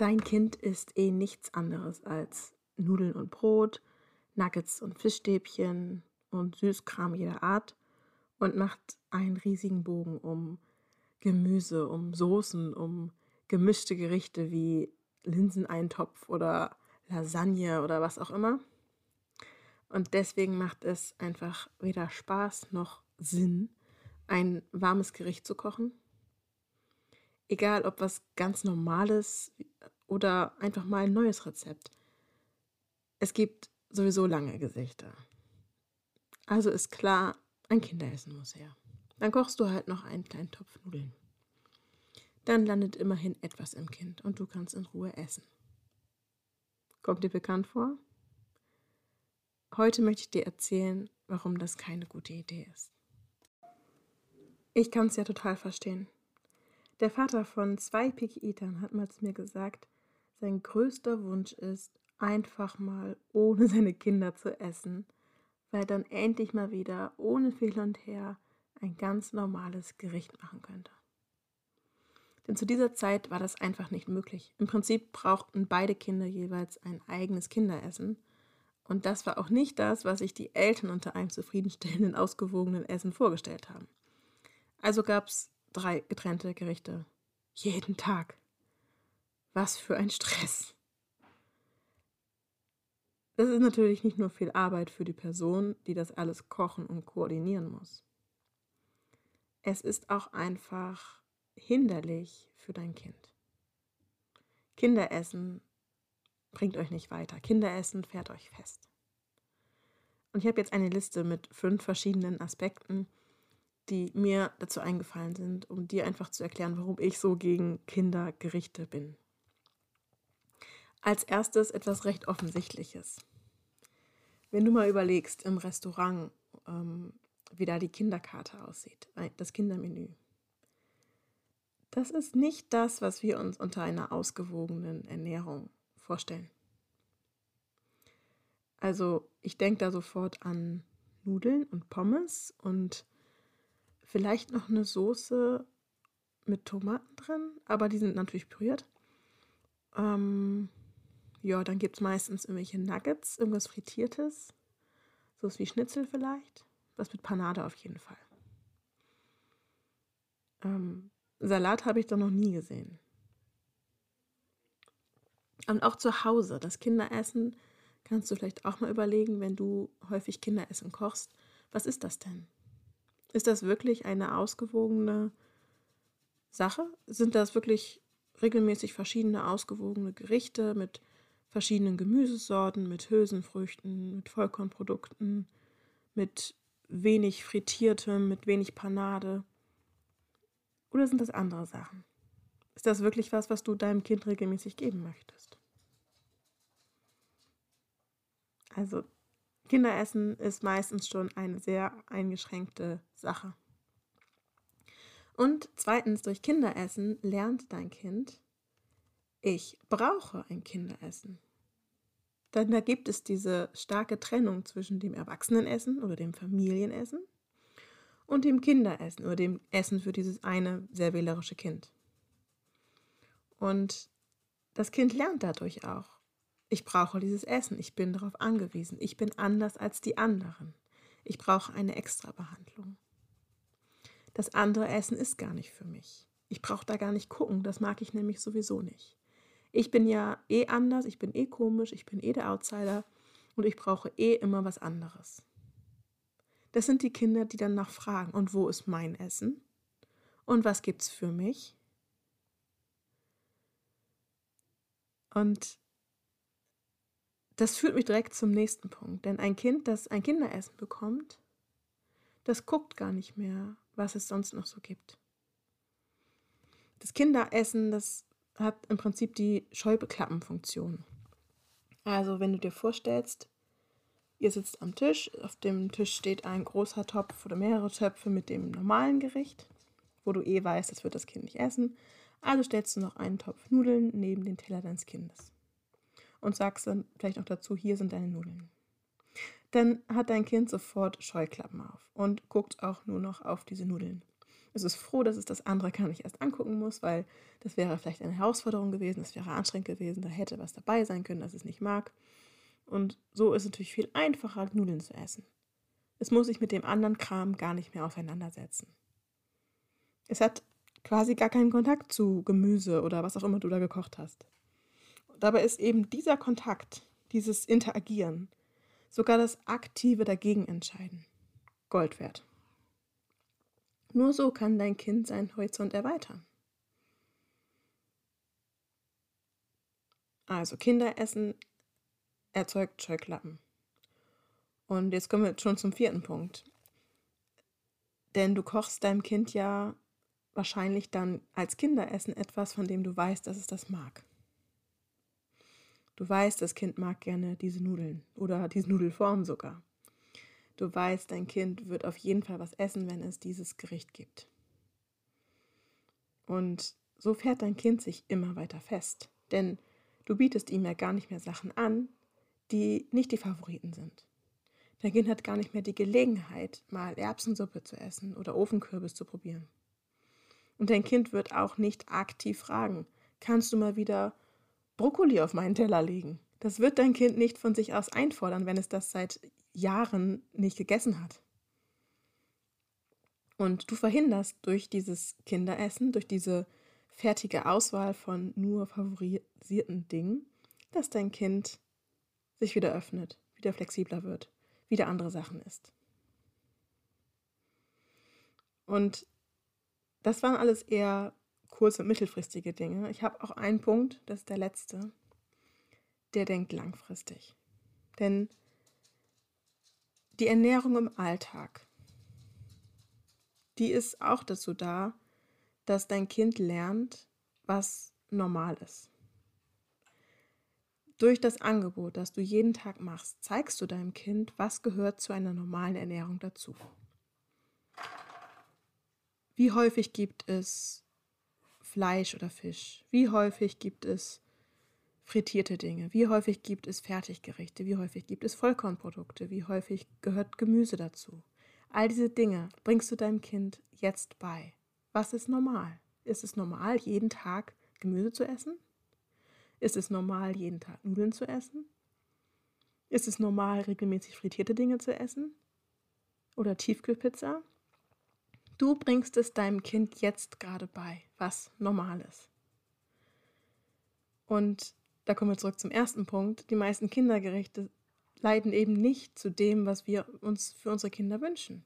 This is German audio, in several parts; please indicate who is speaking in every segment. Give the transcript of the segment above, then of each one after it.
Speaker 1: Dein Kind isst eh nichts anderes als Nudeln und Brot, Nuggets und Fischstäbchen und Süßkram jeder Art und macht einen riesigen Bogen um Gemüse, um Soßen, um gemischte Gerichte wie Linseneintopf oder Lasagne oder was auch immer. Und deswegen macht es einfach weder Spaß noch Sinn, ein warmes Gericht zu kochen. Egal ob was ganz Normales oder einfach mal ein neues Rezept. Es gibt sowieso lange Gesichter. Also ist klar, ein Kinderessen muss her. Dann kochst du halt noch einen kleinen Topf Nudeln. Dann landet immerhin etwas im Kind und du kannst in Ruhe essen. Kommt dir bekannt vor? Heute möchte ich dir erzählen, warum das keine gute Idee ist. Ich kann es ja total verstehen. Der Vater von zwei Picky-Eatern hat mal zu mir gesagt, sein größter Wunsch ist, einfach mal ohne seine Kinder zu essen, weil er dann endlich mal wieder ohne Fehl und Her ein ganz normales Gericht machen könnte. Denn zu dieser Zeit war das einfach nicht möglich. Im Prinzip brauchten beide Kinder jeweils ein eigenes Kinderessen. Und das war auch nicht das, was sich die Eltern unter einem zufriedenstellenden, ausgewogenen Essen vorgestellt haben. Also gab es drei getrennte Gerichte. Jeden Tag. Was für ein Stress. Das ist natürlich nicht nur viel Arbeit für die Person, die das alles kochen und koordinieren muss. Es ist auch einfach hinderlich für dein Kind. Kinderessen bringt euch nicht weiter. Kinderessen fährt euch fest. Und ich habe jetzt eine Liste mit fünf verschiedenen Aspekten, die mir dazu eingefallen sind, um dir einfach zu erklären, warum ich so gegen Kindergerichte bin. Als erstes etwas recht Offensichtliches. Wenn du mal überlegst im Restaurant, ähm, wie da die Kinderkarte aussieht, das Kindermenü. Das ist nicht das, was wir uns unter einer ausgewogenen Ernährung vorstellen. Also ich denke da sofort an Nudeln und Pommes und vielleicht noch eine Soße mit Tomaten drin, aber die sind natürlich püriert. Ähm, ja, dann gibt es meistens irgendwelche Nuggets, irgendwas Frittiertes. So wie Schnitzel vielleicht. Was mit Panade auf jeden Fall. Ähm, Salat habe ich doch noch nie gesehen. Und auch zu Hause, das Kinderessen, kannst du vielleicht auch mal überlegen, wenn du häufig Kinderessen kochst. Was ist das denn? Ist das wirklich eine ausgewogene Sache? Sind das wirklich regelmäßig verschiedene ausgewogene Gerichte mit verschiedenen Gemüsesorten, mit Hülsenfrüchten, mit Vollkornprodukten, mit wenig Frittiertem, mit wenig Panade? Oder sind das andere Sachen? Ist das wirklich was, was du deinem Kind regelmäßig geben möchtest? Also Kinderessen ist meistens schon eine sehr eingeschränkte Sache. Und zweitens, durch Kinderessen lernt dein Kind, ich brauche ein Kinderessen. Denn da gibt es diese starke Trennung zwischen dem Erwachsenenessen oder dem Familienessen und dem Kinderessen oder dem Essen für dieses eine sehr wählerische Kind. Und das Kind lernt dadurch auch. Ich brauche dieses Essen, ich bin darauf angewiesen, ich bin anders als die anderen. Ich brauche eine Extrabehandlung. Das andere Essen ist gar nicht für mich. Ich brauche da gar nicht gucken, das mag ich nämlich sowieso nicht. Ich bin ja eh anders, ich bin eh komisch, ich bin eh der Outsider und ich brauche eh immer was anderes. Das sind die Kinder, die dann nachfragen, und wo ist mein Essen? Und was gibt's für mich? Und das führt mich direkt zum nächsten Punkt. Denn ein Kind, das ein Kinderessen bekommt, das guckt gar nicht mehr, was es sonst noch so gibt. Das Kinderessen, das hat im Prinzip die Scheibeklappenfunktion. Also wenn du dir vorstellst, ihr sitzt am Tisch, auf dem Tisch steht ein großer Topf oder mehrere Töpfe mit dem normalen Gericht, wo du eh weißt, das wird das Kind nicht essen. Also stellst du noch einen Topf Nudeln neben den Teller deines Kindes und sagst dann vielleicht noch dazu, hier sind deine Nudeln. Dann hat dein Kind sofort Scheuklappen auf und guckt auch nur noch auf diese Nudeln. Es ist froh, dass es das andere gar nicht erst angucken muss, weil das wäre vielleicht eine Herausforderung gewesen, das wäre anstrengend gewesen, da hätte was dabei sein können, das es nicht mag. Und so ist es natürlich viel einfacher, Nudeln zu essen. Es muss sich mit dem anderen Kram gar nicht mehr auseinandersetzen. Es hat quasi gar keinen Kontakt zu Gemüse oder was auch immer du da gekocht hast. Dabei ist eben dieser Kontakt, dieses Interagieren, sogar das aktive Dagegenentscheiden Gold wert. Nur so kann dein Kind seinen Horizont erweitern. Also Kinderessen erzeugt Scheuklappen. Und jetzt kommen wir schon zum vierten Punkt. Denn du kochst deinem Kind ja wahrscheinlich dann als Kinderessen etwas, von dem du weißt, dass es das mag. Du weißt, das Kind mag gerne diese Nudeln oder diese Nudelform sogar. Du weißt, dein Kind wird auf jeden Fall was essen, wenn es dieses Gericht gibt. Und so fährt dein Kind sich immer weiter fest, denn du bietest ihm ja gar nicht mehr Sachen an, die nicht die Favoriten sind. Dein Kind hat gar nicht mehr die Gelegenheit, mal Erbsensuppe zu essen oder Ofenkürbis zu probieren. Und dein Kind wird auch nicht aktiv fragen, kannst du mal wieder Brokkoli auf meinen Teller legen? Das wird dein Kind nicht von sich aus einfordern, wenn es das seit Jahren nicht gegessen hat. Und du verhinderst durch dieses Kinderessen, durch diese fertige Auswahl von nur favorisierten Dingen, dass dein Kind sich wieder öffnet, wieder flexibler wird, wieder andere Sachen isst. Und das waren alles eher kurz- und mittelfristige Dinge. Ich habe auch einen Punkt, das ist der letzte, der denkt langfristig. Denn die Ernährung im Alltag, die ist auch dazu da, dass dein Kind lernt, was normal ist. Durch das Angebot, das du jeden Tag machst, zeigst du deinem Kind, was gehört zu einer normalen Ernährung dazu. Wie häufig gibt es Fleisch oder Fisch? Wie häufig gibt es frittierte Dinge? Wie häufig gibt es Fertiggerichte? Wie häufig gibt es Vollkornprodukte? Wie häufig gehört Gemüse dazu? All diese Dinge bringst du deinem Kind jetzt bei. Was ist normal? Ist es normal, jeden Tag Gemüse zu essen? Ist es normal, jeden Tag Nudeln zu essen? Ist es normal, regelmäßig frittierte Dinge zu essen? Oder Tiefkühlpizza? Du bringst es deinem Kind jetzt gerade bei, was normal ist. Und da kommen wir zurück zum ersten Punkt. Die meisten Kindergerichte leiden eben nicht zu dem, was wir uns für unsere Kinder wünschen.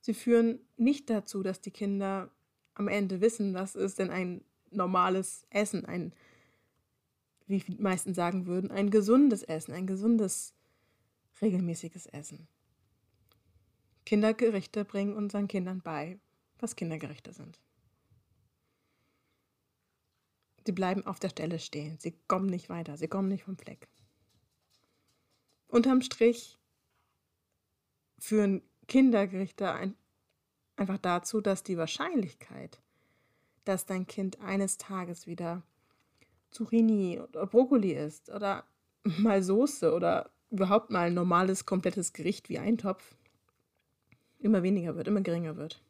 Speaker 1: Sie führen nicht dazu, dass die Kinder am Ende wissen, was ist denn ein normales Essen, ein, wie die meisten sagen würden, ein gesundes Essen, ein gesundes, regelmäßiges Essen. Kindergerichte bringen unseren Kindern bei, was Kindergerichte sind. Sie bleiben auf der Stelle stehen, sie kommen nicht weiter, sie kommen nicht vom Fleck. Unterm Strich führen Kindergerichte ein, einfach dazu, dass die Wahrscheinlichkeit, dass dein Kind eines Tages wieder Zucchini oder Brokkoli isst oder mal Soße oder überhaupt mal ein normales, komplettes Gericht wie Eintopf immer weniger wird, immer geringer wird.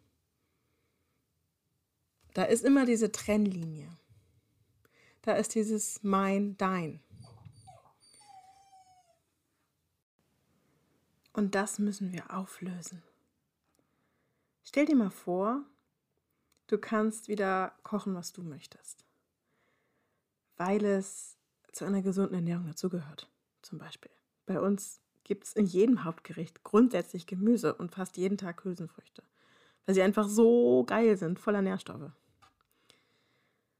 Speaker 1: Da ist immer diese Trennlinie. Da ist dieses mein, dein. Und das müssen wir auflösen. Stell dir mal vor, Du kannst wieder kochen, was du möchtest, weil es zu einer gesunden Ernährung dazugehört. Zum Beispiel. Bei uns gibt es in jedem Hauptgericht grundsätzlich Gemüse und fast jeden Tag Hülsenfrüchte, weil sie einfach so geil sind, voller Nährstoffe.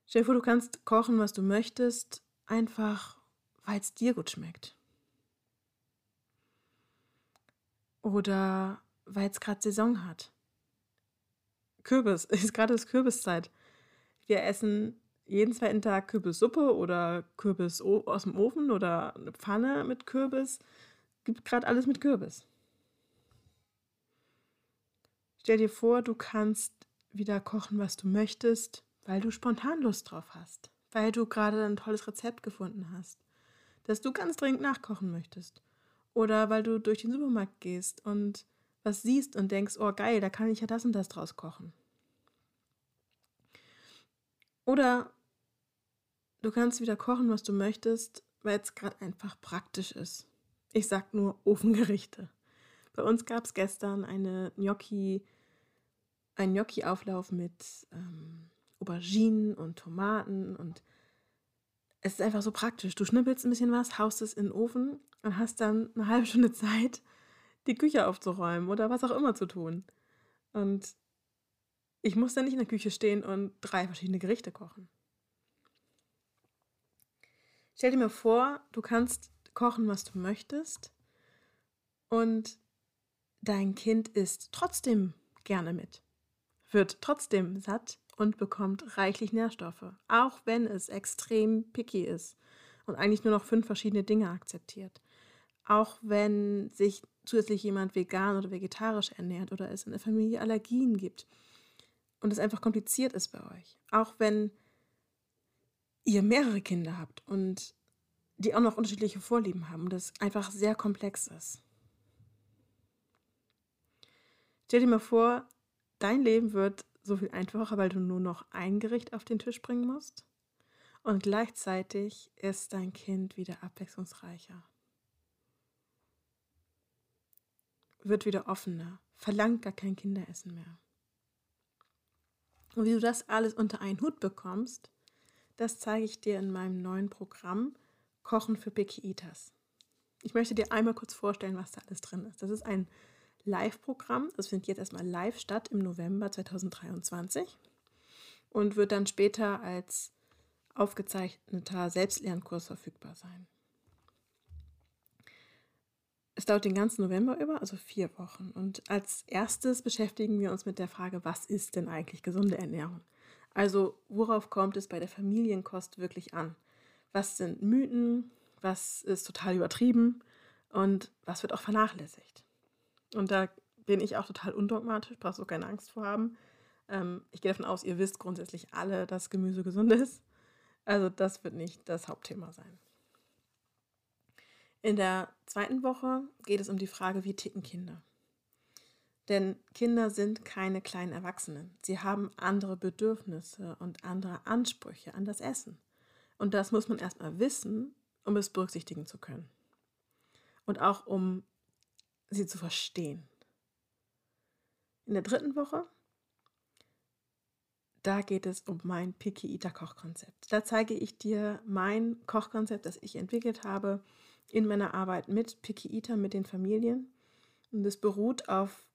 Speaker 1: Stell dir vor, du kannst kochen, was du möchtest, einfach weil es dir gut schmeckt. Oder weil es gerade Saison hat. Kürbis, ist gerade das Kürbiszeit. Wir essen jeden zweiten Tag Kürbissuppe oder Kürbis aus dem Ofen oder eine Pfanne mit Kürbis. Gibt gerade alles mit Kürbis. Stell dir vor, du kannst wieder kochen, was du möchtest, weil du spontan Lust drauf hast, weil du gerade ein tolles Rezept gefunden hast, das du ganz dringend nachkochen möchtest. Oder weil du durch den Supermarkt gehst und was siehst und denkst, oh geil, da kann ich ja das und das draus kochen. Oder du kannst wieder kochen, was du möchtest, weil es gerade einfach praktisch ist. Ich sag nur Ofengerichte. Bei uns gab es gestern eine Gnocchi, einen Gnocchi-Auflauf mit ähm, Auberginen und Tomaten und es ist einfach so praktisch. Du schnippelst ein bisschen was, haust es in den Ofen und hast dann eine halbe Stunde Zeit, die Küche aufzuräumen oder was auch immer zu tun. Und ich muss dann nicht in der Küche stehen und drei verschiedene Gerichte kochen. Stell dir mal vor, du kannst kochen, was du möchtest und dein Kind isst trotzdem gerne mit, wird trotzdem satt und bekommt reichlich Nährstoffe, auch wenn es extrem picky ist und eigentlich nur noch fünf verschiedene Dinge akzeptiert. Auch wenn sich zusätzlich jemand vegan oder vegetarisch ernährt oder es in der Familie Allergien gibt und es einfach kompliziert ist bei euch. Auch wenn ihr mehrere Kinder habt und die auch noch unterschiedliche Vorlieben haben und das einfach sehr komplex ist. Stell dir mal vor, dein Leben wird so viel einfacher, weil du nur noch ein Gericht auf den Tisch bringen musst. Und gleichzeitig ist dein Kind wieder abwechslungsreicher. Wird wieder offener, verlangt gar kein Kinderessen mehr. Und wie du das alles unter einen Hut bekommst, das zeige ich dir in meinem neuen Programm Kochen für Picky Eaters. Ich möchte dir einmal kurz vorstellen, was da alles drin ist. Das ist ein Live-Programm. Das findet jetzt erstmal live statt im November 2023 und wird dann später als aufgezeichneter Selbstlernkurs verfügbar sein. Es dauert den ganzen November über, also vier Wochen. Und als erstes beschäftigen wir uns mit der Frage, was ist denn eigentlich gesunde Ernährung? Also worauf kommt es bei der Familienkost wirklich an? Was sind Mythen? Was ist total übertrieben? Und was wird auch vernachlässigt? Und da bin ich auch total undogmatisch, brauchst du keine Angst vor haben. Ähm, ich gehe davon aus, ihr wisst grundsätzlich alle, dass Gemüse gesund ist. Also das wird nicht das Hauptthema sein. In der zweiten Woche geht es um die Frage, wie ticken Kinder. Denn Kinder sind keine kleinen Erwachsenen. Sie haben andere Bedürfnisse und andere Ansprüche an das Essen. Und das muss man erstmal wissen, um es berücksichtigen zu können. Und auch um sie zu verstehen. In der dritten Woche, da geht es um mein Picky Eater Kochkonzept. Da zeige ich dir mein Kochkonzept, das ich entwickelt habe in meiner Arbeit mit Picky Eater, mit den Familien. Und es beruht auf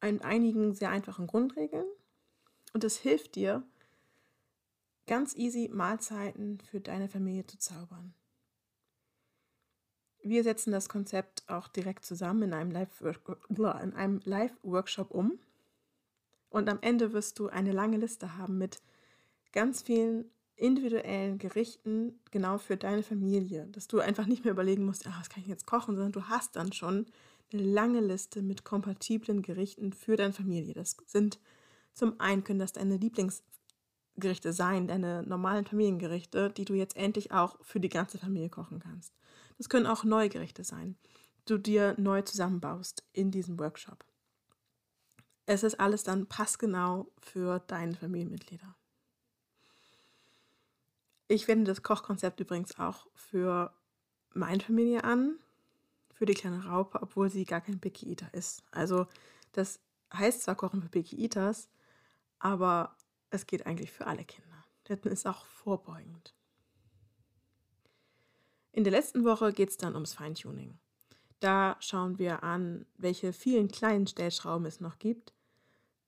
Speaker 1: ein, einigen sehr einfachen Grundregeln. Und es hilft dir, ganz easy Mahlzeiten für deine Familie zu zaubern. Wir setzen das Konzept auch direkt zusammen in einem Live-Workshop um. Und am Ende wirst du eine lange Liste haben mit ganz vielen individuellen Gerichten genau für deine Familie, dass du einfach nicht mehr überlegen musst, ach, was kann ich jetzt kochen, sondern du hast dann schon eine lange Liste mit kompatiblen Gerichten für deine Familie. Das sind zum einen können das deine Lieblingsgerichte sein, deine normalen Familiengerichte, die du jetzt endlich auch für die ganze Familie kochen kannst. Das können auch neue Gerichte sein, die du dir neu zusammenbaust in diesem Workshop. Es ist alles dann passgenau für deine Familienmitglieder. Ich wende das Kochkonzept übrigens auch für meine Familie an, für die kleine Raupe, obwohl sie gar kein Picky Eater ist. Also das heißt zwar Kochen für Picky Eaters, aber es geht eigentlich für alle Kinder. Das ist auch vorbeugend. In der letzten Woche geht es dann ums Feintuning. Da schauen wir an, welche vielen kleinen Stellschrauben es noch gibt,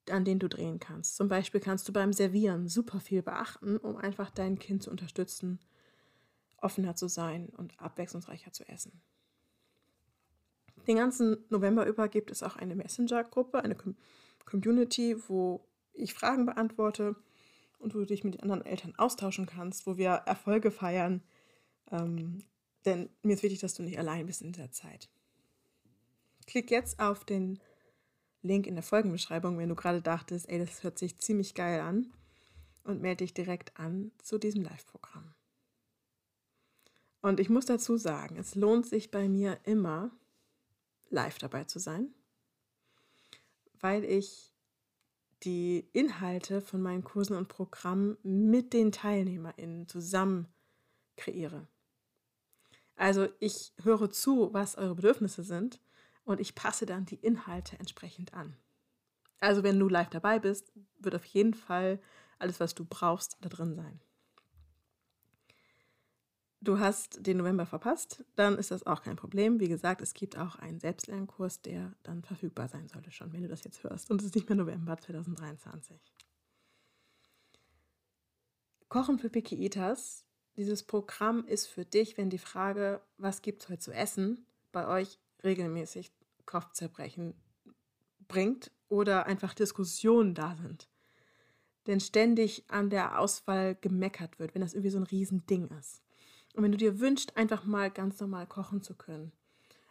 Speaker 1: an denen du drehen kannst. Zum Beispiel kannst du beim Servieren super viel beachten, um einfach dein Kind zu unterstützen, offener zu sein und abwechslungsreicher zu essen. Den ganzen November über gibt es auch eine Messenger-Gruppe, eine Community, wo ich Fragen beantworte und wo du dich mit anderen Eltern austauschen kannst, wo wir Erfolge feiern. Ähm, denn mir ist wichtig, dass du nicht allein bist in dieser Zeit. Klick jetzt auf den Link in der Folgenbeschreibung, wenn du gerade dachtest, ey, das hört sich ziemlich geil an und melde dich direkt an zu diesem Live-Programm. Und ich muss dazu sagen, es lohnt sich bei mir immer, live dabei zu sein. weil ich die Inhalte von meinen Kursen und Programmen mit den TeilnehmerInnen zusammen kreiere. Also ich höre zu, was eure Bedürfnisse sind und ich passe dann die Inhalte entsprechend an. Also wenn du live dabei bist, wird auf jeden Fall alles, was du brauchst, da drin sein. Du hast den November verpasst, dann ist das auch kein Problem. Wie gesagt, es gibt auch einen Selbstlernkurs, der dann verfügbar sein sollte schon, wenn du das jetzt hörst. Und es ist nicht mehr November 2023. Kochen für Pikiitas. Dieses Programm ist für dich, wenn die Frage, was gibt es heute zu essen, bei euch regelmäßig Kopfzerbrechen bringt oder einfach Diskussionen da sind. Denn ständig an der Auswahl gemeckert wird, wenn das irgendwie so ein Riesending ist. Und wenn du dir wünschst, einfach mal ganz normal kochen zu können,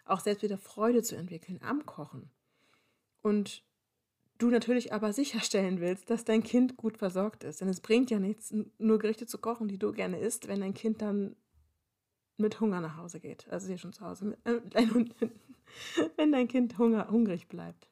Speaker 1: auch selbst wieder Freude zu entwickeln am Kochen und du natürlich aber sicherstellen willst, dass dein Kind gut versorgt ist. Denn es bringt ja nichts, nur Gerichte zu kochen, die du gerne isst, wenn dein Kind dann mit Hunger nach Hause geht. Also hier schon zu Hause. Äh, wenn dein Kind Hunger, hungrig bleibt.